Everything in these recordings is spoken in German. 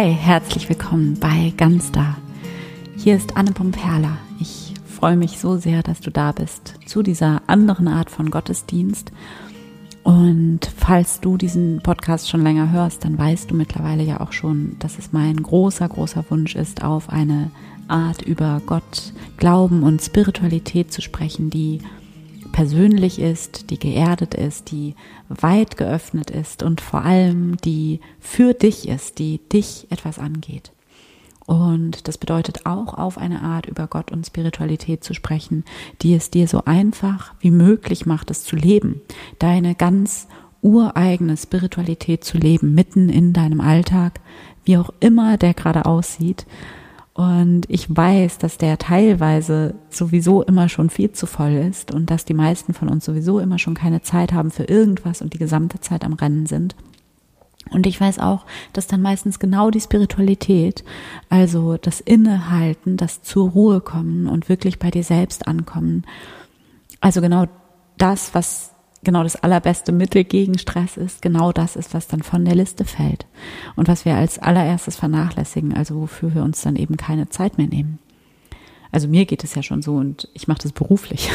Hi, herzlich willkommen bei Ganz Da. Hier ist Anne Pomperla. Ich freue mich so sehr, dass du da bist zu dieser anderen Art von Gottesdienst. Und falls du diesen Podcast schon länger hörst, dann weißt du mittlerweile ja auch schon, dass es mein großer, großer Wunsch ist, auf eine Art über Gott, Glauben und Spiritualität zu sprechen, die persönlich ist, die geerdet ist, die weit geöffnet ist und vor allem die für dich ist, die dich etwas angeht. Und das bedeutet auch auf eine Art über Gott und Spiritualität zu sprechen, die es dir so einfach wie möglich macht, es zu leben, deine ganz ureigene Spiritualität zu leben, mitten in deinem Alltag, wie auch immer der gerade aussieht und ich weiß, dass der teilweise sowieso immer schon viel zu voll ist und dass die meisten von uns sowieso immer schon keine Zeit haben für irgendwas und die gesamte Zeit am Rennen sind. Und ich weiß auch, dass dann meistens genau die Spiritualität, also das Innehalten, das zur Ruhe kommen und wirklich bei dir selbst ankommen, also genau das, was genau das allerbeste Mittel gegen Stress ist, genau das ist, was dann von der Liste fällt und was wir als allererstes vernachlässigen, also wofür wir uns dann eben keine Zeit mehr nehmen. Also mir geht es ja schon so und ich mache das beruflich.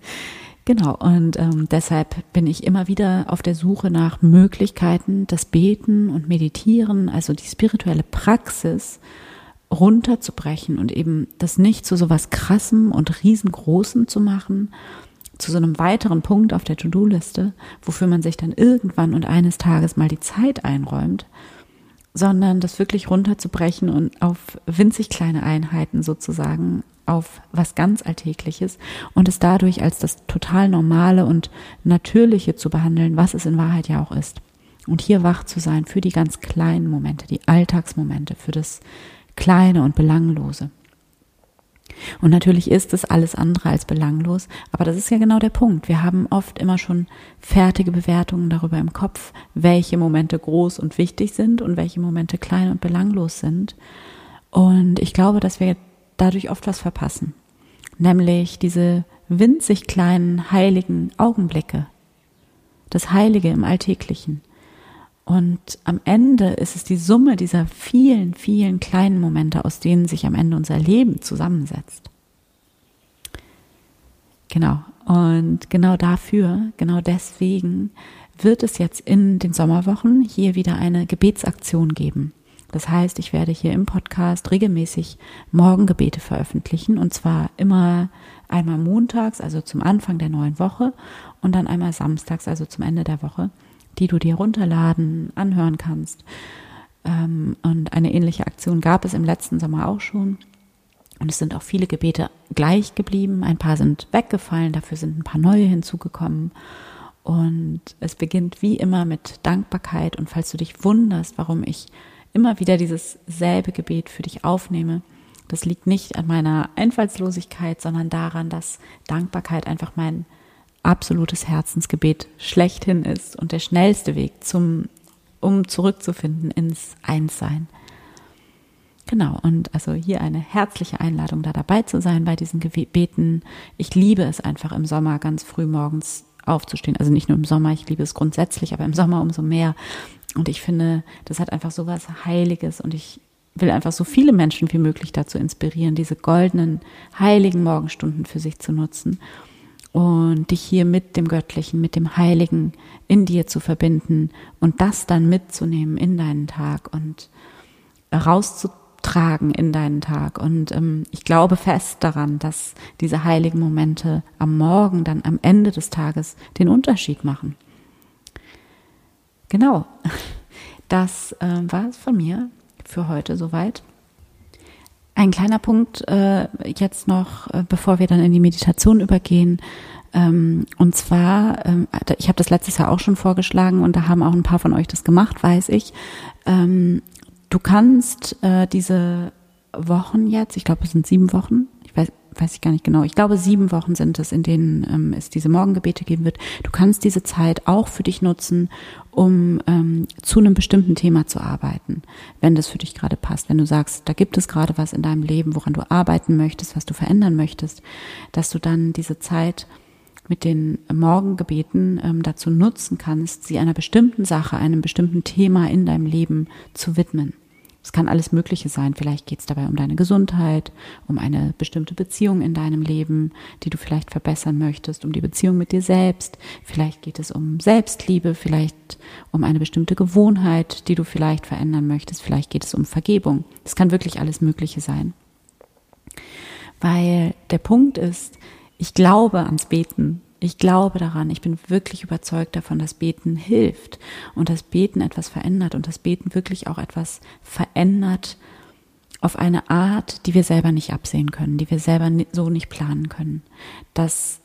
genau, und ähm, deshalb bin ich immer wieder auf der Suche nach Möglichkeiten, das Beten und Meditieren, also die spirituelle Praxis, runterzubrechen und eben das nicht zu so was Krassem und Riesengroßem zu machen, zu so einem weiteren Punkt auf der To-Do-Liste, wofür man sich dann irgendwann und eines Tages mal die Zeit einräumt, sondern das wirklich runterzubrechen und auf winzig kleine Einheiten sozusagen, auf was ganz Alltägliches und es dadurch als das total normale und natürliche zu behandeln, was es in Wahrheit ja auch ist. Und hier wach zu sein für die ganz kleinen Momente, die Alltagsmomente, für das Kleine und Belanglose. Und natürlich ist es alles andere als belanglos, aber das ist ja genau der Punkt. Wir haben oft immer schon fertige Bewertungen darüber im Kopf, welche Momente groß und wichtig sind und welche Momente klein und belanglos sind. Und ich glaube, dass wir dadurch oft was verpassen. Nämlich diese winzig kleinen heiligen Augenblicke. Das Heilige im Alltäglichen. Und am Ende ist es die Summe dieser vielen, vielen kleinen Momente, aus denen sich am Ende unser Leben zusammensetzt. Genau. Und genau dafür, genau deswegen wird es jetzt in den Sommerwochen hier wieder eine Gebetsaktion geben. Das heißt, ich werde hier im Podcast regelmäßig Morgengebete veröffentlichen und zwar immer einmal montags, also zum Anfang der neuen Woche und dann einmal samstags, also zum Ende der Woche die du dir runterladen, anhören kannst. Ähm, und eine ähnliche Aktion gab es im letzten Sommer auch schon. Und es sind auch viele Gebete gleich geblieben. Ein paar sind weggefallen, dafür sind ein paar neue hinzugekommen. Und es beginnt wie immer mit Dankbarkeit. Und falls du dich wunderst, warum ich immer wieder dieses selbe Gebet für dich aufnehme, das liegt nicht an meiner Einfallslosigkeit, sondern daran, dass Dankbarkeit einfach mein absolutes Herzensgebet schlechthin ist und der schnellste Weg zum, um zurückzufinden ins Einssein. Genau, und also hier eine herzliche Einladung, da dabei zu sein bei diesen Gebeten. Ich liebe es einfach im Sommer ganz früh morgens aufzustehen. Also nicht nur im Sommer, ich liebe es grundsätzlich, aber im Sommer umso mehr. Und ich finde, das hat einfach so was Heiliges und ich will einfach so viele Menschen wie möglich dazu inspirieren, diese goldenen, heiligen Morgenstunden für sich zu nutzen und dich hier mit dem Göttlichen, mit dem Heiligen in dir zu verbinden und das dann mitzunehmen in deinen Tag und rauszutragen in deinen Tag. Und ähm, ich glaube fest daran, dass diese heiligen Momente am Morgen, dann am Ende des Tages den Unterschied machen. Genau, das äh, war es von mir für heute soweit. Ein kleiner Punkt äh, jetzt noch, äh, bevor wir dann in die Meditation übergehen. Ähm, und zwar, ähm, ich habe das letztes Jahr auch schon vorgeschlagen und da haben auch ein paar von euch das gemacht, weiß ich. Ähm, du kannst äh, diese Wochen jetzt, ich glaube es sind sieben Wochen, weiß, ich gar nicht genau. Ich glaube, sieben Wochen sind es, in denen ähm, es diese Morgengebete geben wird. Du kannst diese Zeit auch für dich nutzen, um ähm, zu einem bestimmten Thema zu arbeiten, wenn das für dich gerade passt. Wenn du sagst, da gibt es gerade was in deinem Leben, woran du arbeiten möchtest, was du verändern möchtest, dass du dann diese Zeit mit den Morgengebeten ähm, dazu nutzen kannst, sie einer bestimmten Sache, einem bestimmten Thema in deinem Leben zu widmen. Es kann alles Mögliche sein. Vielleicht geht es dabei um deine Gesundheit, um eine bestimmte Beziehung in deinem Leben, die du vielleicht verbessern möchtest, um die Beziehung mit dir selbst. Vielleicht geht es um Selbstliebe, vielleicht um eine bestimmte Gewohnheit, die du vielleicht verändern möchtest. Vielleicht geht es um Vergebung. Es kann wirklich alles Mögliche sein. Weil der Punkt ist, ich glaube ans Beten. Ich glaube daran, ich bin wirklich überzeugt davon, dass Beten hilft und dass Beten etwas verändert und dass Beten wirklich auch etwas verändert auf eine Art, die wir selber nicht absehen können, die wir selber so nicht planen können. Dass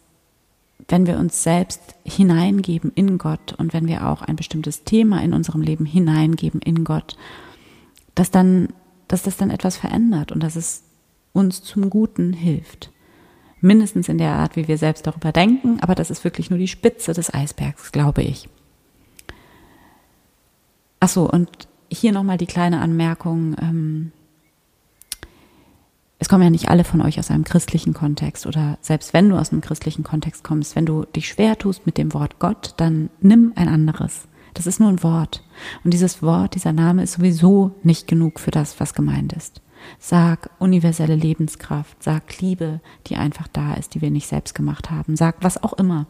wenn wir uns selbst hineingeben in Gott und wenn wir auch ein bestimmtes Thema in unserem Leben hineingeben in Gott, dass dann, dass das dann etwas verändert und dass es uns zum Guten hilft mindestens in der Art, wie wir selbst darüber denken, aber das ist wirklich nur die Spitze des Eisbergs, glaube ich. Ach so, und hier nochmal die kleine Anmerkung. Ähm, es kommen ja nicht alle von euch aus einem christlichen Kontext oder selbst wenn du aus einem christlichen Kontext kommst, wenn du dich schwer tust mit dem Wort Gott, dann nimm ein anderes. Das ist nur ein Wort. Und dieses Wort, dieser Name ist sowieso nicht genug für das, was gemeint ist. Sag universelle Lebenskraft, sag Liebe, die einfach da ist, die wir nicht selbst gemacht haben. Sag was auch immer.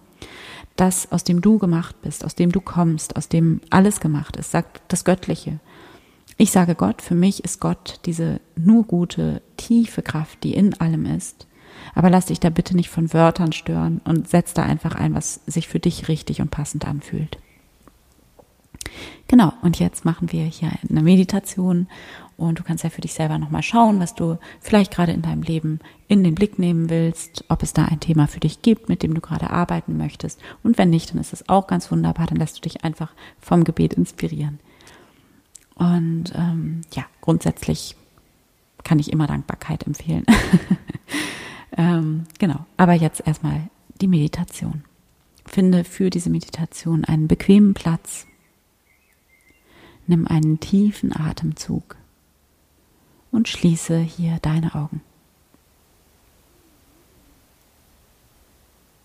Das, aus dem du gemacht bist, aus dem du kommst, aus dem alles gemacht ist. Sag das Göttliche. Ich sage Gott, für mich ist Gott diese nur gute, tiefe Kraft, die in allem ist. Aber lass dich da bitte nicht von Wörtern stören und setz da einfach ein, was sich für dich richtig und passend anfühlt. Genau, und jetzt machen wir hier eine Meditation und du kannst ja für dich selber nochmal schauen, was du vielleicht gerade in deinem Leben in den Blick nehmen willst, ob es da ein Thema für dich gibt, mit dem du gerade arbeiten möchtest. Und wenn nicht, dann ist es auch ganz wunderbar, dann lässt du dich einfach vom Gebet inspirieren. Und ähm, ja, grundsätzlich kann ich immer Dankbarkeit empfehlen. ähm, genau, aber jetzt erstmal die Meditation. Finde für diese Meditation einen bequemen Platz. Nimm einen tiefen Atemzug und schließe hier deine Augen.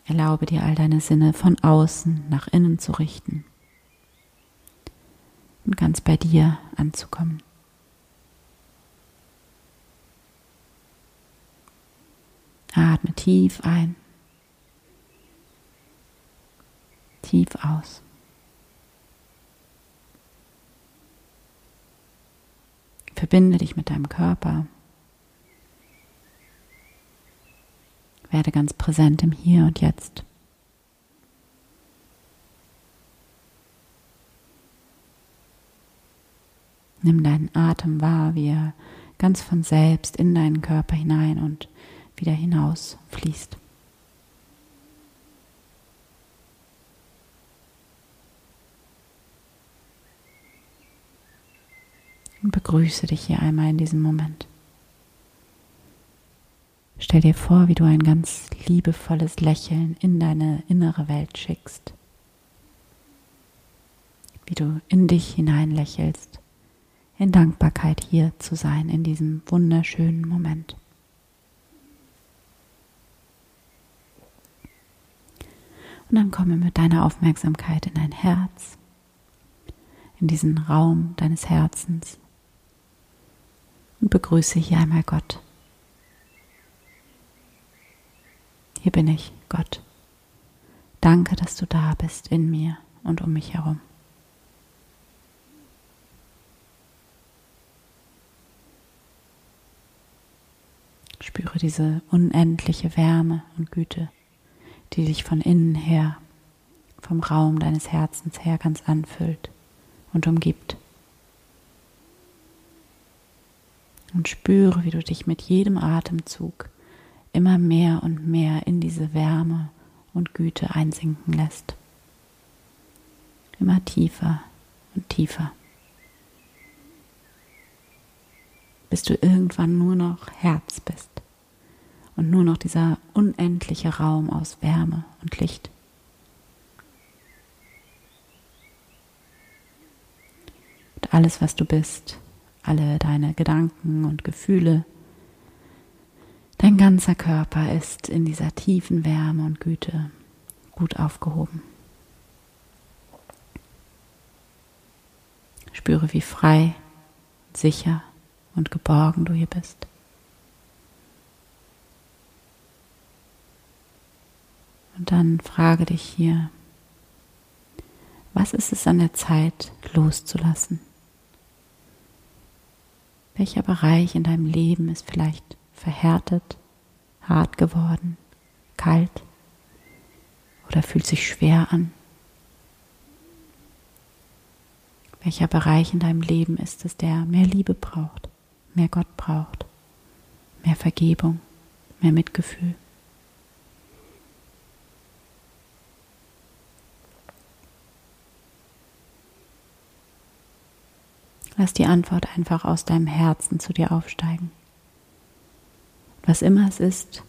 Erlaube dir all deine Sinne von außen nach innen zu richten und ganz bei dir anzukommen. Atme tief ein, tief aus. Verbinde dich mit deinem Körper. Werde ganz präsent im Hier und Jetzt. Nimm deinen Atem wahr, wie er ganz von selbst in deinen Körper hinein und wieder hinaus fließt. Begrüße dich hier einmal in diesem Moment. Stell dir vor, wie du ein ganz liebevolles Lächeln in deine innere Welt schickst, wie du in dich hinein lächelst, in Dankbarkeit hier zu sein in diesem wunderschönen Moment. Und dann komme mit deiner Aufmerksamkeit in dein Herz, in diesen Raum deines Herzens und begrüße hier einmal Gott. Hier bin ich, Gott. Danke, dass du da bist in mir und um mich herum. Spüre diese unendliche Wärme und Güte, die dich von innen her, vom Raum deines Herzens her ganz anfüllt und umgibt. Und spüre, wie du dich mit jedem Atemzug immer mehr und mehr in diese Wärme und Güte einsinken lässt. Immer tiefer und tiefer. Bis du irgendwann nur noch Herz bist und nur noch dieser unendliche Raum aus Wärme und Licht. Und alles, was du bist, alle deine Gedanken und Gefühle. Dein ganzer Körper ist in dieser tiefen Wärme und Güte gut aufgehoben. Spüre, wie frei, sicher und geborgen du hier bist. Und dann frage dich hier, was ist es an der Zeit loszulassen? Welcher Bereich in deinem Leben ist vielleicht verhärtet, hart geworden, kalt oder fühlt sich schwer an? Welcher Bereich in deinem Leben ist es, der mehr Liebe braucht, mehr Gott braucht, mehr Vergebung, mehr Mitgefühl? Lass die Antwort einfach aus deinem Herzen zu dir aufsteigen. Was immer es ist,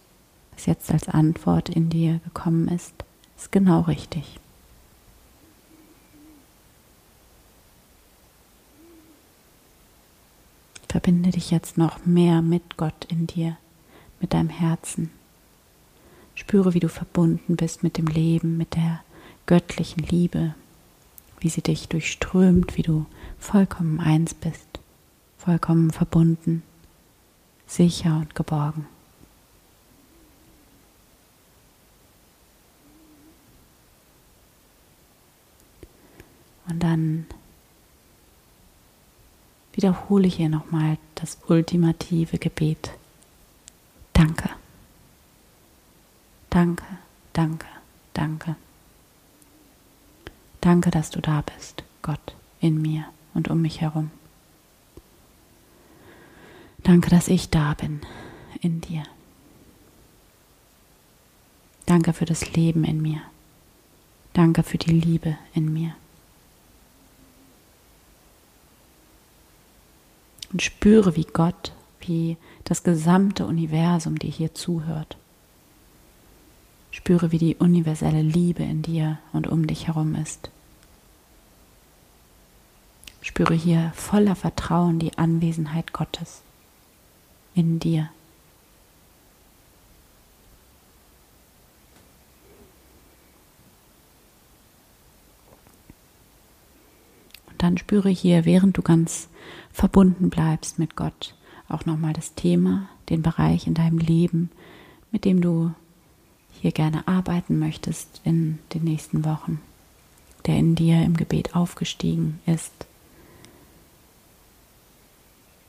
was jetzt als Antwort in dir gekommen ist, ist genau richtig. Verbinde dich jetzt noch mehr mit Gott in dir, mit deinem Herzen. Spüre, wie du verbunden bist mit dem Leben, mit der göttlichen Liebe, wie sie dich durchströmt, wie du vollkommen eins bist, vollkommen verbunden, sicher und geborgen. Und dann wiederhole hier nochmal das ultimative Gebet. Danke. Danke, danke, danke. Danke, dass du da bist, Gott, in mir und um mich herum. Danke, dass ich da bin, in dir. Danke für das Leben in mir. Danke für die Liebe in mir. Und spüre, wie Gott, wie das gesamte Universum dir hier zuhört. Spüre, wie die universelle Liebe in dir und um dich herum ist. Spüre hier voller Vertrauen die Anwesenheit Gottes in dir. Und dann spüre hier, während du ganz verbunden bleibst mit Gott, auch nochmal das Thema, den Bereich in deinem Leben, mit dem du hier gerne arbeiten möchtest in den nächsten Wochen, der in dir im Gebet aufgestiegen ist.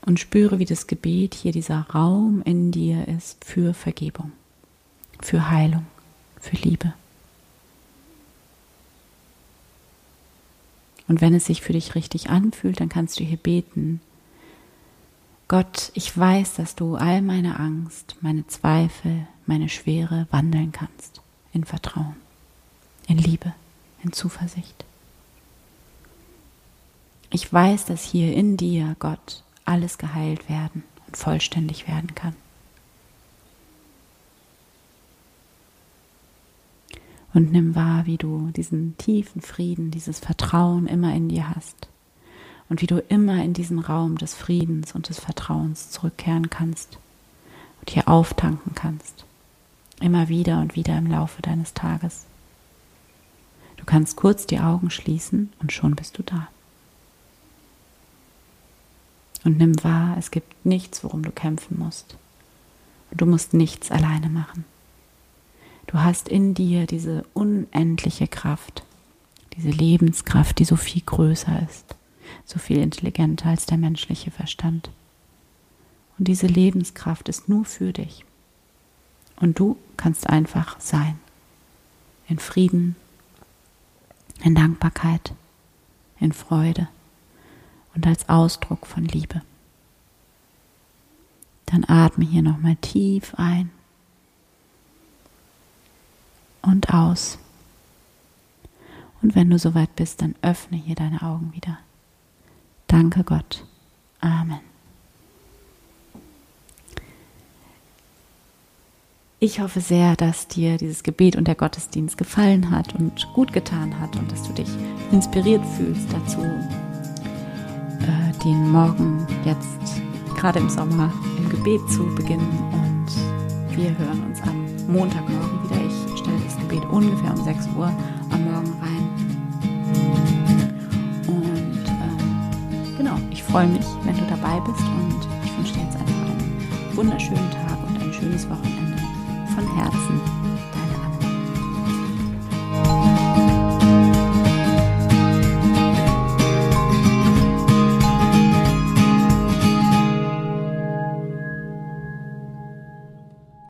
Und spüre, wie das Gebet hier dieser Raum in dir ist für Vergebung, für Heilung, für Liebe. Und wenn es sich für dich richtig anfühlt, dann kannst du hier beten. Gott, ich weiß, dass du all meine Angst, meine Zweifel, meine Schwere wandeln kannst in Vertrauen, in Liebe, in Zuversicht. Ich weiß, dass hier in dir, Gott, alles geheilt werden und vollständig werden kann. Und nimm wahr, wie du diesen tiefen Frieden, dieses Vertrauen immer in dir hast. Und wie du immer in diesen Raum des Friedens und des Vertrauens zurückkehren kannst und hier auftanken kannst. Immer wieder und wieder im Laufe deines Tages. Du kannst kurz die Augen schließen und schon bist du da. Und nimm wahr, es gibt nichts, worum du kämpfen musst. Du musst nichts alleine machen. Du hast in dir diese unendliche Kraft, diese Lebenskraft, die so viel größer ist, so viel intelligenter als der menschliche Verstand. Und diese Lebenskraft ist nur für dich. Und du kannst einfach sein. In Frieden, in Dankbarkeit, in Freude und als Ausdruck von Liebe. Dann atme hier nochmal tief ein und aus. Und wenn du soweit bist, dann öffne hier deine Augen wieder. Danke Gott. Amen. Ich hoffe sehr, dass dir dieses Gebet und der Gottesdienst gefallen hat und gut getan hat und dass du dich inspiriert fühlst dazu, den Morgen jetzt gerade im Sommer im Gebet zu beginnen. Und wir hören uns am Montagmorgen wieder. Ich stelle das Gebet ungefähr um 6 Uhr am Morgen rein. Und äh, genau, ich freue mich, wenn du dabei bist und ich wunderschönen Tag und ein schönes Wochenende. Von Herzen.